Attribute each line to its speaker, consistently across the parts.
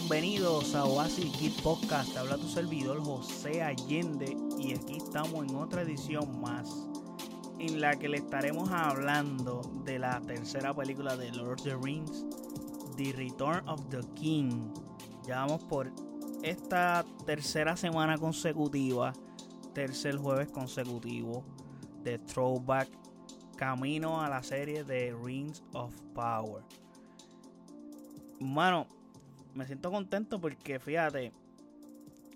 Speaker 1: bienvenidos a Oasis Geek Podcast. Habla tu servidor José Allende y aquí estamos en otra edición más en la que le estaremos hablando de la tercera película de Lord of the Rings, The Return of the King. Ya vamos por esta tercera semana consecutiva, tercer jueves consecutivo de Throwback, camino a la serie de Rings of Power. Mano, me siento contento porque fíjate,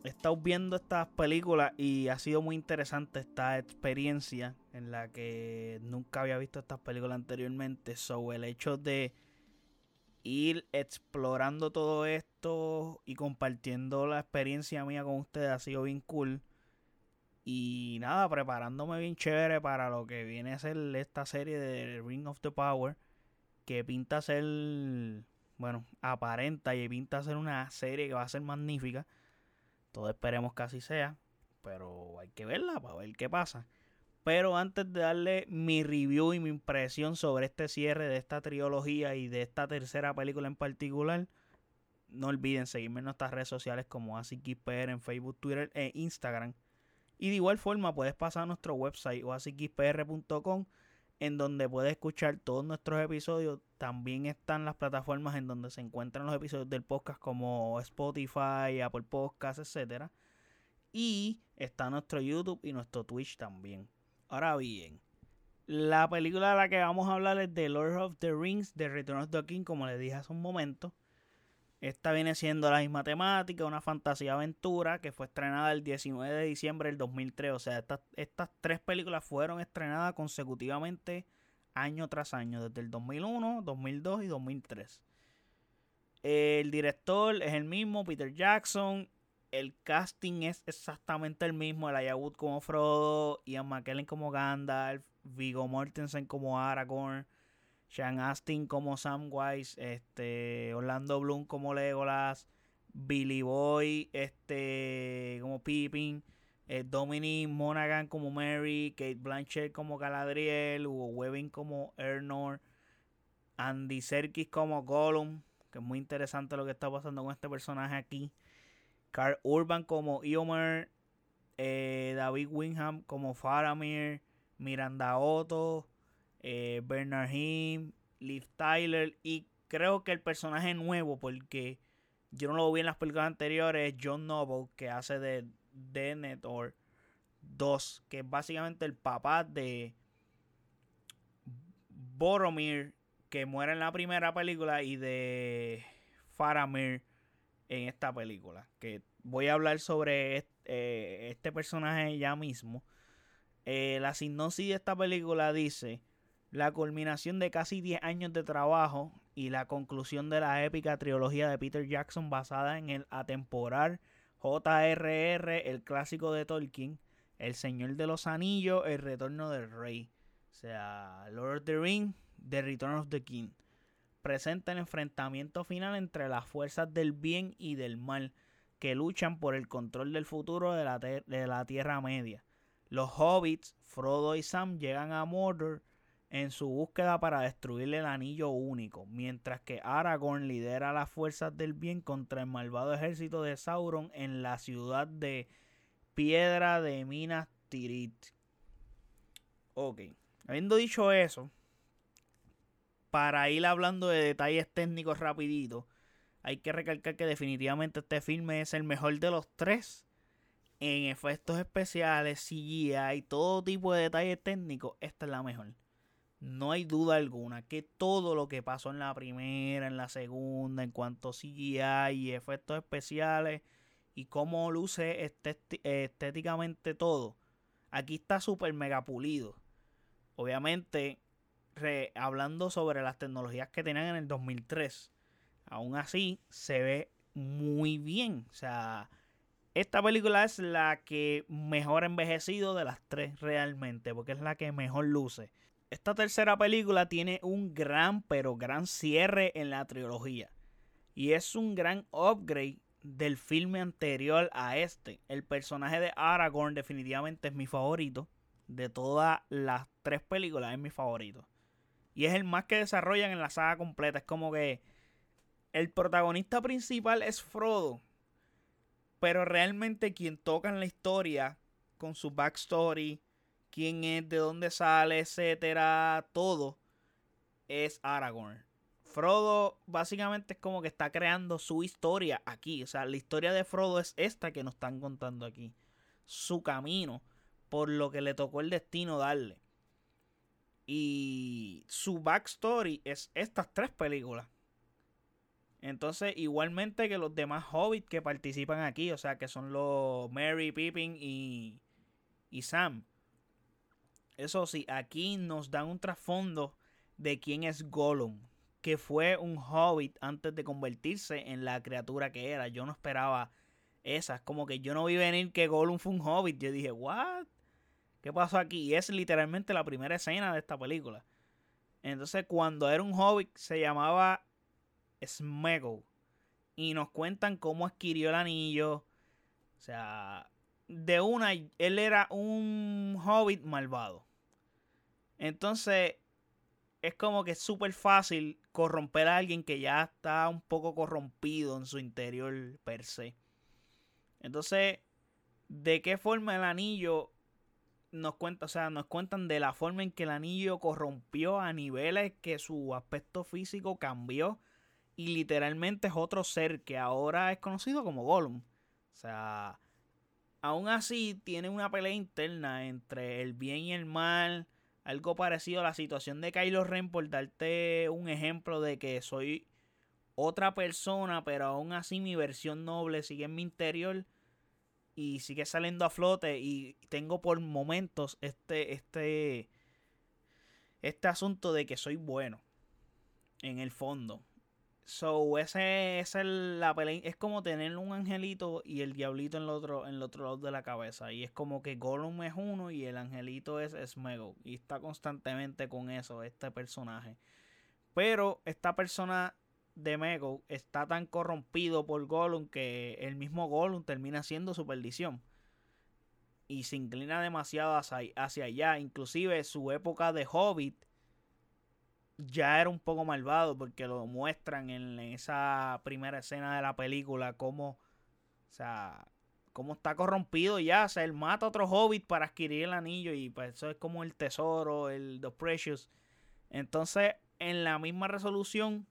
Speaker 1: he estado viendo estas películas y ha sido muy interesante esta experiencia en la que nunca había visto estas películas anteriormente. So, el hecho de ir explorando todo esto y compartiendo la experiencia mía con ustedes ha sido bien cool. Y nada, preparándome bien chévere para lo que viene a ser esta serie de Ring of the Power. Que pinta ser, bueno, aparenta y pinta ser una serie que va a ser magnífica. Todos esperemos que así sea. Pero hay que verla para ver qué pasa. Pero antes de darle mi review y mi impresión sobre este cierre de esta trilogía y de esta tercera película en particular, no olviden seguirme en nuestras redes sociales como AsiKisPR en Facebook, Twitter e Instagram. Y de igual forma puedes pasar a nuestro website o en donde puedes escuchar todos nuestros episodios. También están las plataformas en donde se encuentran los episodios del podcast como Spotify, Apple Podcasts, etc. Y está nuestro YouTube y nuestro Twitch también. Ahora bien, la película de la que vamos a hablar es The Lord of the Rings, The Return of the King, como les dije hace un momento. Esta viene siendo la misma temática, una fantasía aventura que fue estrenada el 19 de diciembre del 2003. O sea, estas, tres películas fueron estrenadas consecutivamente año tras año, desde el 2001, 2002 y 2003. El director es el mismo, Peter Jackson el casting es exactamente el mismo. El Wood como Frodo, Ian McKellen como Gandalf, Vigo Mortensen como Aragorn, Sean Astin como Samwise, este, Orlando Bloom como Legolas, Billy Boy este, como Pippin, eh, Dominic Monaghan como Mary, Kate Blanchett como Galadriel, Hugo Webbing como Ernor, Andy Serkis como Gollum, que es muy interesante lo que está pasando con este personaje aquí. Carl Urban como Eomer, eh, David Wingham como Faramir, Miranda Otto, eh, Bernard Him, Liv Tyler y creo que el personaje nuevo porque yo no lo vi en las películas anteriores es John Noble que hace de Denethor 2 que es básicamente el papá de Boromir que muere en la primera película y de Faramir en esta película. Que voy a hablar sobre eh, este, personaje ya mismo. Eh, la sinopsis de esta película dice la culminación de casi 10 años de trabajo y la conclusión de la épica trilogía de Peter Jackson basada en el atemporal J.R.R., el clásico de Tolkien, El Señor de los Anillos, El Retorno del Rey. O sea, Lord of the Rings, The Return of the King presenta el enfrentamiento final entre las fuerzas del bien y del mal que luchan por el control del futuro de la, de la Tierra Media. Los hobbits, Frodo y Sam, llegan a Mordor en su búsqueda para destruir el anillo único, mientras que Aragorn lidera las fuerzas del bien contra el malvado ejército de Sauron en la ciudad de Piedra de Minas Tirith. Ok, habiendo dicho eso, para ir hablando de detalles técnicos rapidito, hay que recalcar que definitivamente este filme es el mejor de los tres. En efectos especiales, CGI y todo tipo de detalles técnicos, esta es la mejor. No hay duda alguna que todo lo que pasó en la primera, en la segunda, en cuanto a CGI efectos especiales y cómo luce estéticamente todo, aquí está súper mega pulido. Obviamente, hablando sobre las tecnologías que tenían en el 2003. Aún así, se ve muy bien. O sea, esta película es la que mejor envejecido de las tres realmente, porque es la que mejor luce. Esta tercera película tiene un gran, pero gran cierre en la trilogía. Y es un gran upgrade del filme anterior a este. El personaje de Aragorn definitivamente es mi favorito. De todas las tres películas es mi favorito. Y es el más que desarrollan en la saga completa. Es como que el protagonista principal es Frodo. Pero realmente quien toca en la historia con su backstory, quién es, de dónde sale, etcétera, todo, es Aragorn. Frodo básicamente es como que está creando su historia aquí. O sea, la historia de Frodo es esta que nos están contando aquí. Su camino, por lo que le tocó el destino darle. Y su backstory es estas tres películas. Entonces, igualmente que los demás hobbits que participan aquí, o sea, que son los Mary, Pippin y, y Sam. Eso sí, aquí nos dan un trasfondo de quién es Gollum, que fue un hobbit antes de convertirse en la criatura que era. Yo no esperaba esas, como que yo no vi venir que Gollum fue un hobbit. Yo dije, ¿what? ¿Qué pasó aquí? Y es literalmente la primera escena de esta película. Entonces, cuando era un hobbit, se llamaba Smegol. Y nos cuentan cómo adquirió el anillo. O sea, de una, él era un hobbit malvado. Entonces, es como que es súper fácil corromper a alguien que ya está un poco corrompido en su interior per se. Entonces, ¿de qué forma el anillo nos cuenta, o sea, nos cuentan de la forma en que el anillo corrompió a niveles que su aspecto físico cambió y literalmente es otro ser que ahora es conocido como Gollum. O sea, aún así tiene una pelea interna entre el bien y el mal, algo parecido a la situación de Kylo Ren por darte un ejemplo de que soy otra persona, pero aún así mi versión noble sigue en mi interior y sigue saliendo a flote y tengo por momentos este este este asunto de que soy bueno en el fondo So, ese, es la pelea. Es como tener un angelito y el diablito en el otro, en el otro lado de la cabeza. Y es como que Gollum es uno y el angelito es Smego. Y está constantemente con eso, este personaje. Pero esta persona de Mego está tan corrompido por Gollum que el mismo Gollum termina siendo su perdición. Y se inclina demasiado hacia, hacia allá. Inclusive su época de Hobbit ya era un poco malvado porque lo muestran en, esa primera escena de la película como, o sea, está corrompido ya, o sea, él mata a otro hobbit para adquirir el anillo y pues eso es como el tesoro, el The Precious. Entonces, en la misma resolución,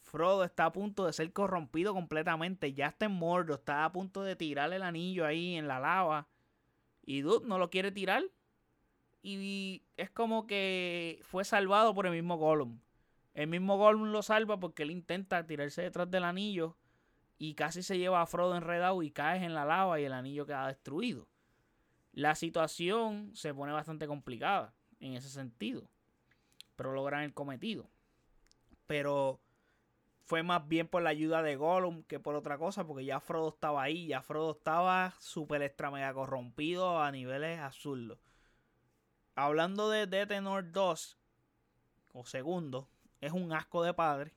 Speaker 1: Frodo está a punto de ser corrompido completamente, ya está en Mordor, está a punto de tirar el anillo ahí en la lava. Y Dude no lo quiere tirar y es como que fue salvado por el mismo Gollum. El mismo Gollum lo salva porque él intenta tirarse detrás del anillo y casi se lleva a Frodo enredado y cae en la lava y el anillo queda destruido. La situación se pone bastante complicada en ese sentido, pero logran el cometido. Pero fue más bien por la ayuda de Gollum que por otra cosa, porque ya Frodo estaba ahí, ya Frodo estaba súper extra mega corrompido a niveles absurdos hablando de, de Tenor 2, o segundo, es un asco de padre.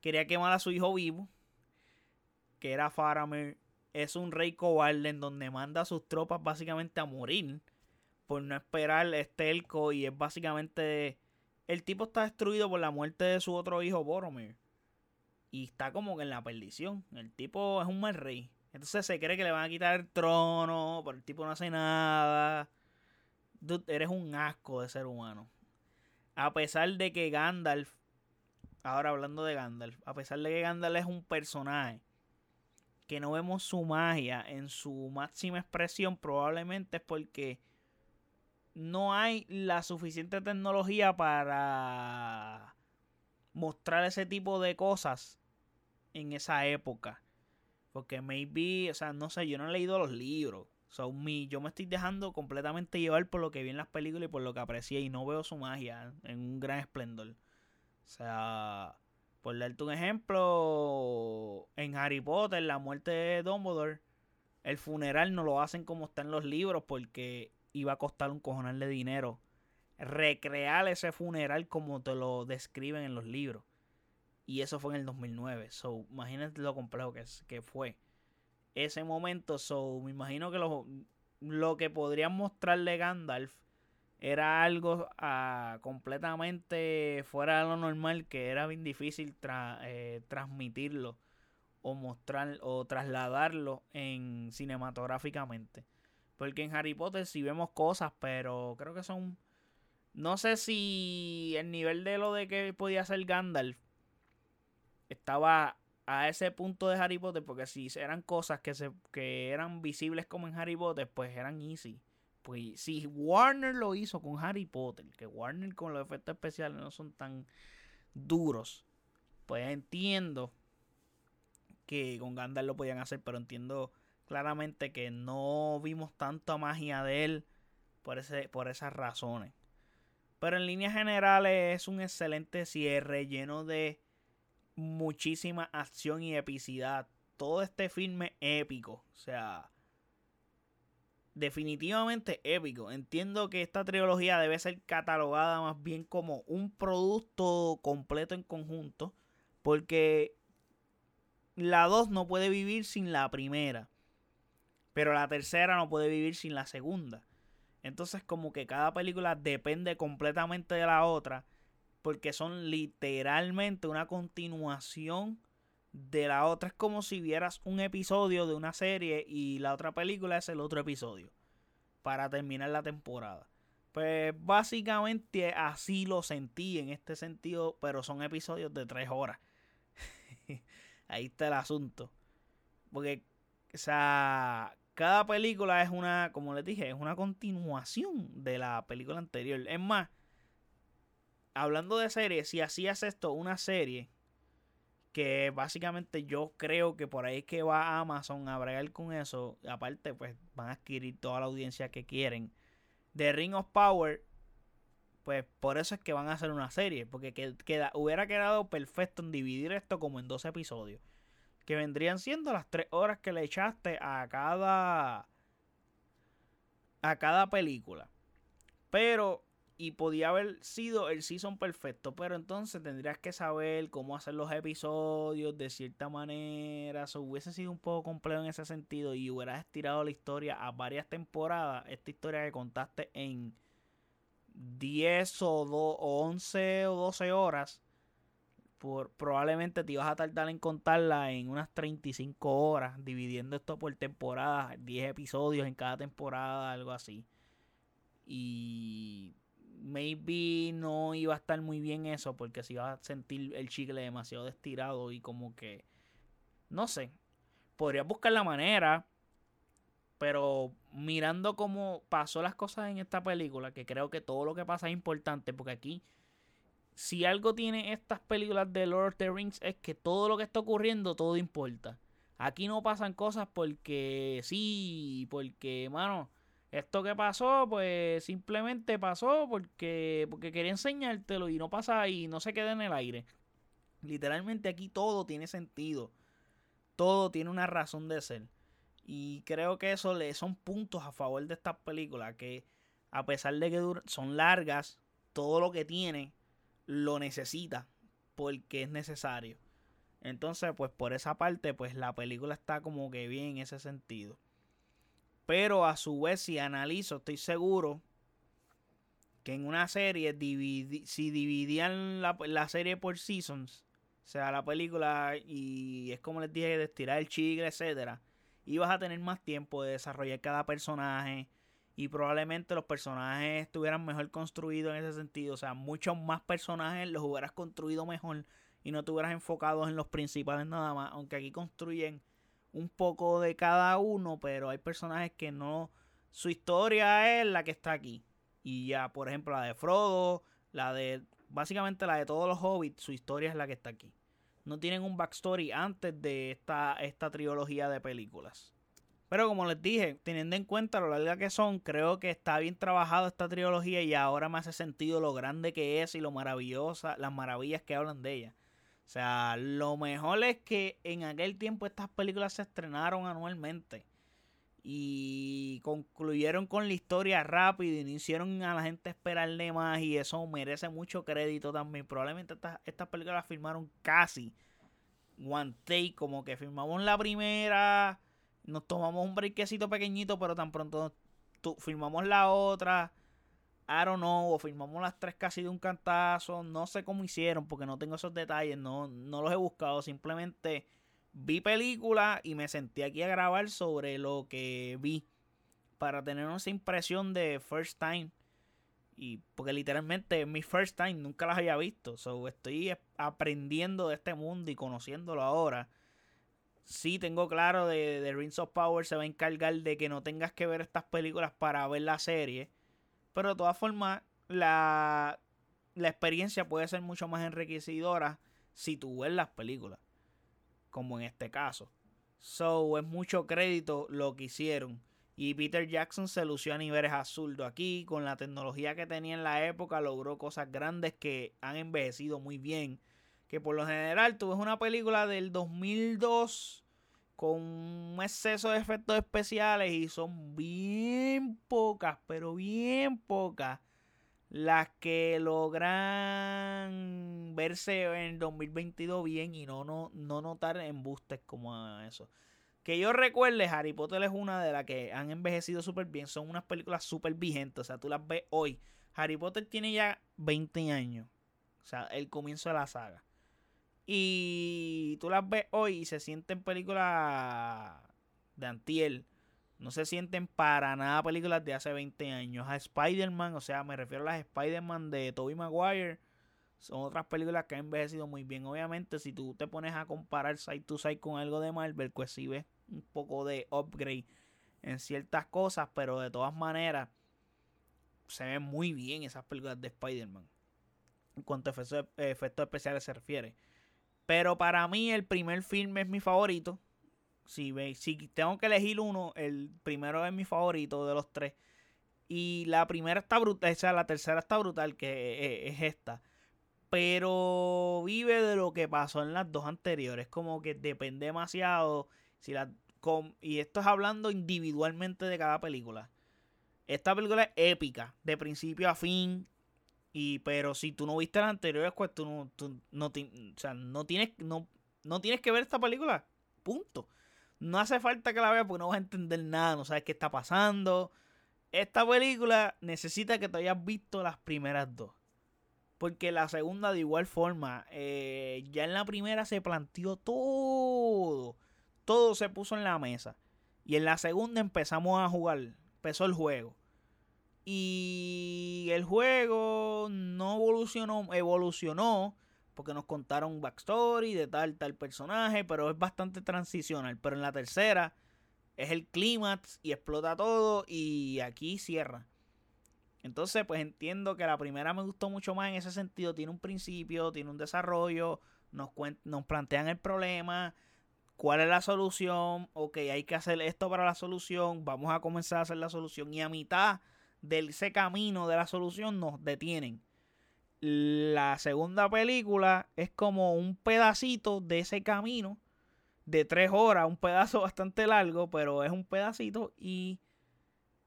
Speaker 1: Quería quemar a su hijo vivo, que era Faramir. Es un rey cobarde en donde manda a sus tropas básicamente a morir por no esperar este elco y es básicamente el tipo está destruido por la muerte de su otro hijo Boromir y está como que en la perdición. El tipo es un mal rey. Entonces se cree que le van a quitar el trono, pero el tipo no hace nada eres un asco de ser humano. A pesar de que Gandalf, ahora hablando de Gandalf, a pesar de que Gandalf es un personaje que no vemos su magia en su máxima expresión, probablemente es porque no hay la suficiente tecnología para mostrar ese tipo de cosas en esa época. Porque maybe, o sea, no sé, yo no he leído los libros. So, me, yo me estoy dejando completamente llevar por lo que vi en las películas y por lo que aprecié y no veo su magia en un gran esplendor. O sea, por darte un ejemplo, en Harry Potter, la muerte de Dumbledore, el funeral no lo hacen como está en los libros porque iba a costar un cojonal de dinero recrear ese funeral como te lo describen en los libros. Y eso fue en el 2009. So, imagínate lo complejo que, es, que fue ese momento. So, me imagino que lo, lo que podrían mostrarle Gandalf era algo ah, completamente fuera de lo normal que era bien difícil eh, transmitirlo o mostrar o trasladarlo en cinematográficamente. Porque en Harry Potter sí vemos cosas, pero creo que son no sé si el nivel de lo de que podía ser Gandalf estaba a ese punto de Harry Potter, porque si eran cosas que, se, que eran visibles como en Harry Potter, pues eran easy. Pues si Warner lo hizo con Harry Potter, que Warner con los efectos especiales no son tan duros, pues entiendo que con Gandalf lo podían hacer, pero entiendo claramente que no vimos tanta magia de él por, ese, por esas razones. Pero en líneas generales es un excelente cierre lleno de muchísima acción y epicidad. Todo este filme épico. O sea, definitivamente épico. Entiendo que esta trilogía debe ser catalogada más bien como un producto completo en conjunto. Porque la 2 no puede vivir sin la primera. Pero la tercera no puede vivir sin la segunda. Entonces como que cada película depende completamente de la otra porque son literalmente una continuación de la otra. Es como si vieras un episodio de una serie y la otra película es el otro episodio para terminar la temporada. Pues básicamente así lo sentí en este sentido, pero son episodios de tres horas. Ahí está el asunto. Porque, o sea, cada película es una, como les dije, es una continuación de la película anterior. Es más, hablando de series, si hacías esto, una serie, que básicamente yo creo que por ahí es que va Amazon a bregar con eso. Aparte, pues van a adquirir toda la audiencia que quieren. De Ring of Power, pues por eso es que van a hacer una serie. Porque queda, hubiera quedado perfecto en dividir esto como en dos episodios que vendrían siendo las tres horas que le echaste a cada a cada película. Pero y podía haber sido el season perfecto, pero entonces tendrías que saber cómo hacer los episodios de cierta manera. Eso hubiese sido un poco complejo en ese sentido y hubieras estirado la historia a varias temporadas. Esta historia que contaste en 10 o, o 11 o 12 horas probablemente te ibas a tardar en contarla en unas 35 horas, dividiendo esto por temporadas, 10 episodios en cada temporada, algo así. Y maybe no iba a estar muy bien eso, porque si iba a sentir el chicle demasiado estirado y como que, no sé, podría buscar la manera, pero mirando cómo pasó las cosas en esta película, que creo que todo lo que pasa es importante, porque aquí si algo tiene estas películas de Lord of the Rings es que todo lo que está ocurriendo, todo importa. Aquí no pasan cosas porque sí, porque, mano, esto que pasó, pues simplemente pasó porque, porque quería enseñártelo y no pasa y no se queda en el aire. Literalmente aquí todo tiene sentido. Todo tiene una razón de ser. Y creo que eso le son puntos a favor de estas películas que a pesar de que son largas, todo lo que tiene lo necesita porque es necesario. Entonces, pues por esa parte, pues la película está como que bien en ese sentido. Pero a su vez, si analizo, estoy seguro que en una serie, si dividían la, la, serie por seasons, o sea, la película, y es como les dije, de estirar el chicle, etcétera, ibas a tener más tiempo de desarrollar cada personaje, y probablemente los personajes estuvieran mejor construidos en ese sentido. O sea, muchos más personajes los hubieras construido mejor y no te hubieras en los principales nada más. Aunque aquí construyen un poco de cada uno, pero hay personajes que no. Su historia es la que está aquí. Y ya, por ejemplo, la de Frodo, la de. Básicamente la de todos los hobbits, su historia es la que está aquí. No tienen un backstory antes de esta, esta trilogía de películas. Pero como les dije, teniendo en cuenta lo larga que son, creo que está bien trabajado esta trilogía y ahora me hace sentido lo grande que es y lo maravillosa, las maravillas que hablan de ella. O sea, lo mejor es que en aquel tiempo estas películas se estrenaron anualmente y concluyeron con la historia rápido y no hicieron a la gente esperarle más y eso merece mucho crédito también. Probablemente estas, estas películas las filmaron casi one take, como que filmamos la primera nos tomamos un brequecito pequeñito, pero tan pronto filmamos la otra, I don't know, o filmamos las tres casi de un cantazo, no sé cómo hicieron porque no tengo esos detalles, no, no los he buscado, simplemente vi película y me sentí aquí a grabar sobre lo que vi para tener esa impresión de first time y porque literalmente es mi first time, nunca las había visto, so estoy aprendiendo de este mundo y conociéndolo ahora. Sí, tengo claro de Rings of Power se va a encargar de que no tengas que ver estas películas para ver la serie pero de todas formas, la, la experiencia puede ser mucho más enriquecedora si tú ves las películas. Como en este caso. So, es mucho crédito lo que hicieron. Y Peter Jackson se lució a niveles absurdos aquí. Con la tecnología que tenía en la época, logró cosas grandes que han envejecido muy bien. Que por lo general, tú ves una película del 2002 con un exceso de efectos especiales y son bien pocas, pero bien pocas las que logran verse en 2022 bien y no, no, no notar embustes como eso. Que yo recuerde, Harry Potter es una de las que han envejecido súper bien. Son unas películas súper vigentes. O sea, tú las ves hoy. Harry Potter tiene ya 20 años. O sea, el comienzo de la saga. Y tú las ves hoy y se sienten películas de antiel. No se sienten para nada películas de hace 20 años. A Spider-Man, o sea, me refiero a las Spider-Man de Tobey Maguire. Son otras películas que han envejecido muy bien. Obviamente, si tú te pones a comparar side to side con algo de Marvel, pues sí ves un poco de upgrade en ciertas cosas. Pero de todas maneras, se ven muy bien esas películas de Spider-Man. En cuanto a efectos especiales se refiere. Pero para mí el primer film es mi favorito. Si, si tengo que elegir uno, el primero es mi favorito de los tres. Y la primera está brutal, o sea, la tercera está brutal, que es, esta. Pero vive de lo que pasó en las dos anteriores. Como que depende demasiado. Si la, y esto es hablando individualmente de cada película. Esta película es épica, de principio a fin. Y, pero si tú no viste la anterior, pues tú no, no, o sea, no, tienes, no, no tienes que ver esta película. Punto. No hace falta que la veas porque no vas a entender nada, no sabes qué está pasando. Esta película necesita que te hayas visto las primeras dos. Porque la segunda de igual forma, eh, ya en la primera se planteó todo. Todo se puso en la mesa. Y en la segunda empezamos a jugar. Empezó el juego. Y el juego no evolucionó, evolucionó porque nos contaron backstory de tal, tal personaje, pero es bastante transicional. Pero en la tercera es el clímax y explota todo y aquí cierra. Entonces, pues entiendo que la primera me gustó mucho más en ese sentido. Tiene un principio, tiene un desarrollo, nos, nos plantean el problema, cuál es la solución, ok, hay que hacer esto para la solución, vamos a comenzar a hacer la solución y a mitad de ese camino de la solución nos detienen. La segunda película es como un pedacito de ese camino de tres horas, un pedazo bastante largo, pero es un pedacito. Y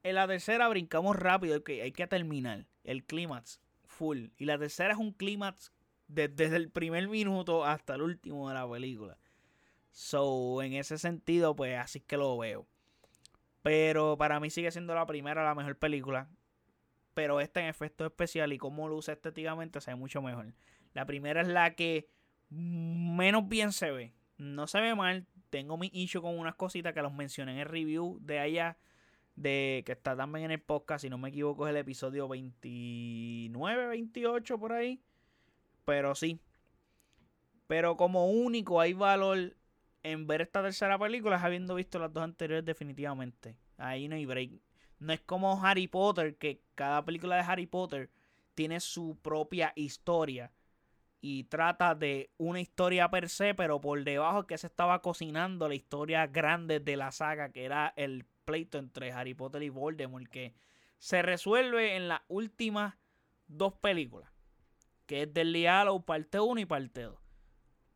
Speaker 1: en la tercera brincamos rápido, que hay que terminar el clímax full. Y la tercera es un clímax desde el primer minuto hasta el último de la película. So, en ese sentido, pues así que lo veo. Pero para mí sigue siendo la primera la mejor película. Pero esta en efecto especial y cómo luce estéticamente se ve mucho mejor. La primera es la que menos bien se ve. No se ve mal. Tengo mi issue con unas cositas que los mencioné en el review de allá. De que está también en el podcast. Si no me equivoco es el episodio 29, 28 por ahí. Pero sí. Pero como único hay valor en ver esta tercera película habiendo visto las dos anteriores definitivamente. Ahí no hay break. No es como Harry Potter, que cada película de Harry Potter tiene su propia historia. Y trata de una historia per se, pero por debajo que se estaba cocinando la historia grande de la saga, que era el pleito entre Harry Potter y Voldemort, que se resuelve en las últimas dos películas, que es del Hallows parte 1 y parte 2.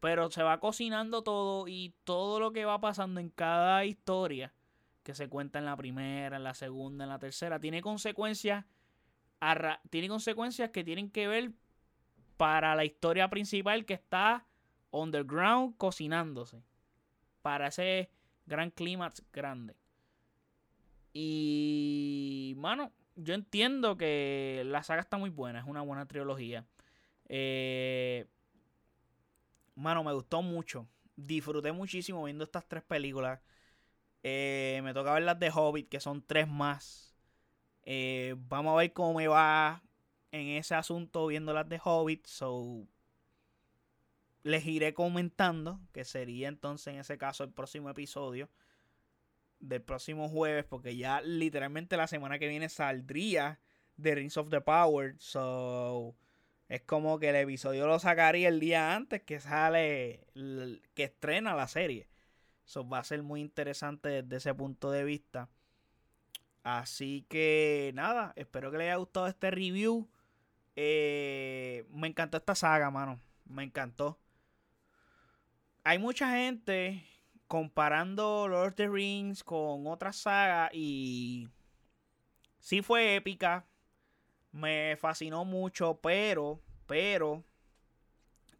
Speaker 1: Pero se va cocinando todo y todo lo que va pasando en cada historia que se cuenta en la primera, en la segunda, en la tercera, tiene consecuencias, tiene consecuencias que tienen que ver para la historia principal que está underground cocinándose. Para ese gran clímax grande. Y, mano, yo entiendo que la saga está muy buena, es una buena trilogía. Eh, mano, me gustó mucho. Disfruté muchísimo viendo estas tres películas. Eh, me toca ver las de Hobbit, que son tres más. Eh, vamos a ver cómo me va en ese asunto viendo las de Hobbit. So, les iré comentando, que sería entonces en ese caso el próximo episodio del próximo jueves, porque ya literalmente la semana que viene saldría The Rings of the Power. So, es como que el episodio lo sacaría el día antes que sale, que estrena la serie. Eso va a ser muy interesante desde ese punto de vista. Así que nada, espero que les haya gustado este review. Eh, me encantó esta saga, mano. Me encantó. Hay mucha gente comparando Lord of the Rings con otras sagas y sí fue épica. Me fascinó mucho, pero, pero,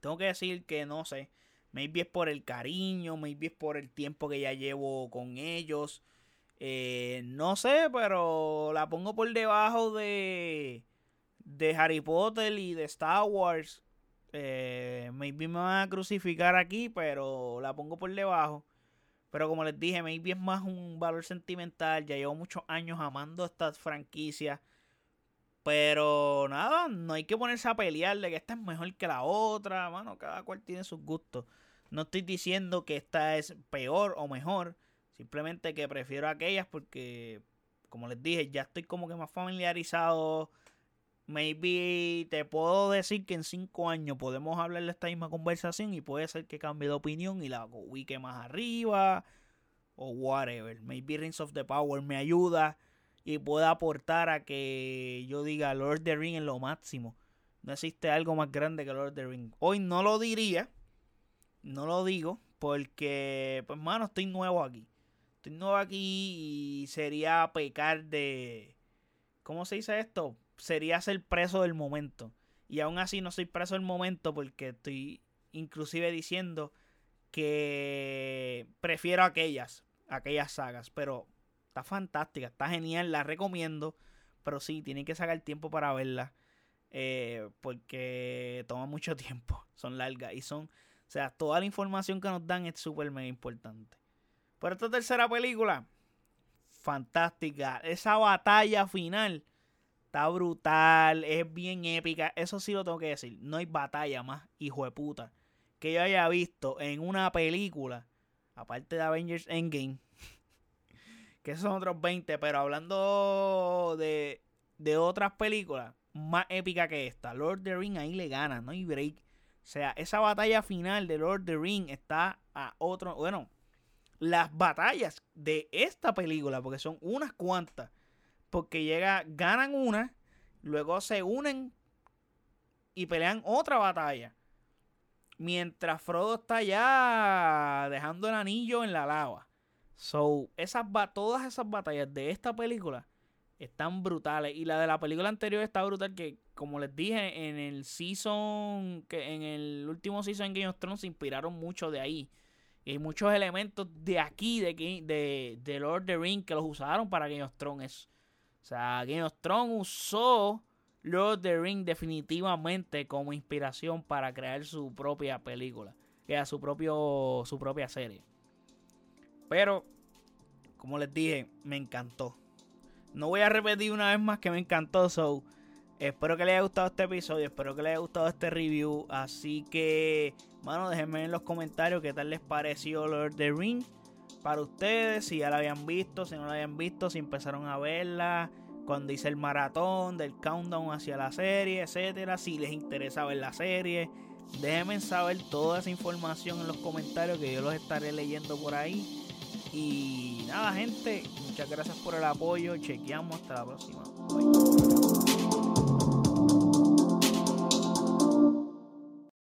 Speaker 1: tengo que decir que no sé. Maybe es por el cariño, maybe es por el tiempo que ya llevo con ellos. Eh, no sé, pero la pongo por debajo de, de Harry Potter y de Star Wars. Eh, maybe me van a crucificar aquí, pero la pongo por debajo. Pero como les dije, maybe es más un valor sentimental. Ya llevo muchos años amando estas franquicias. Pero nada, no hay que ponerse a pelear de que esta es mejor que la otra. Mano, cada cual tiene sus gustos. No estoy diciendo que esta es peor o mejor. Simplemente que prefiero aquellas porque, como les dije, ya estoy como que más familiarizado. Maybe te puedo decir que en cinco años podemos hablar de esta misma conversación y puede ser que cambie de opinión y la ubique más arriba o whatever. Maybe Rings of the Power me ayuda y pueda aportar a que yo diga Lord of the Ring en lo máximo. No existe algo más grande que Lord of the Ring. Hoy no lo diría, no lo digo, porque, pues, mano, estoy nuevo aquí. Estoy nuevo aquí y sería pecar de. ¿Cómo se dice esto? Sería ser preso del momento. Y aún así no soy preso del momento porque estoy inclusive diciendo que prefiero aquellas, aquellas sagas. Pero está fantástica, está genial, la recomiendo. Pero sí, tienen que sacar tiempo para verla. Eh, porque toma mucho tiempo, son largas y son o sea, toda la información que nos dan es súper mega importante. Pero esta tercera película, fantástica. Esa batalla final está brutal, es bien épica. Eso sí lo tengo que decir. No hay batalla más, hijo de puta, que yo haya visto en una película, aparte de Avengers Endgame, que son otros 20, pero hablando de, de otras películas más épicas que esta, Lord of the Ring ahí le gana, no hay break. O sea, esa batalla final de Lord of the Ring está a otro. Bueno, las batallas de esta película, porque son unas cuantas. Porque llega, ganan una, luego se unen y pelean otra batalla. Mientras Frodo está ya dejando el anillo en la lava. So, esas, todas esas batallas de esta película están brutales. Y la de la película anterior está brutal que como les dije, en el season, que en el último season de Game of Thrones se inspiraron mucho de ahí. Y hay muchos elementos de aquí, de, de, de Lord of the Ring, que los usaron para Game of Thrones. O sea, Game of Thrones usó Lord of the Ring definitivamente como inspiración para crear su propia película. Que era su, propio, su propia serie. Pero, como les dije, me encantó. No voy a repetir una vez más que me encantó, so Espero que les haya gustado este episodio, espero que les haya gustado este review. Así que, mano, déjenme en los comentarios qué tal les pareció Lord of the Ring para ustedes. Si ya la habían visto, si no la habían visto, si empezaron a verla, cuando hice el maratón del countdown hacia la serie, etcétera. Si les interesa ver la serie, déjenme saber toda esa información en los comentarios que yo los estaré leyendo por ahí. Y nada, gente, muchas gracias por el apoyo. Chequeamos hasta la próxima. Bye.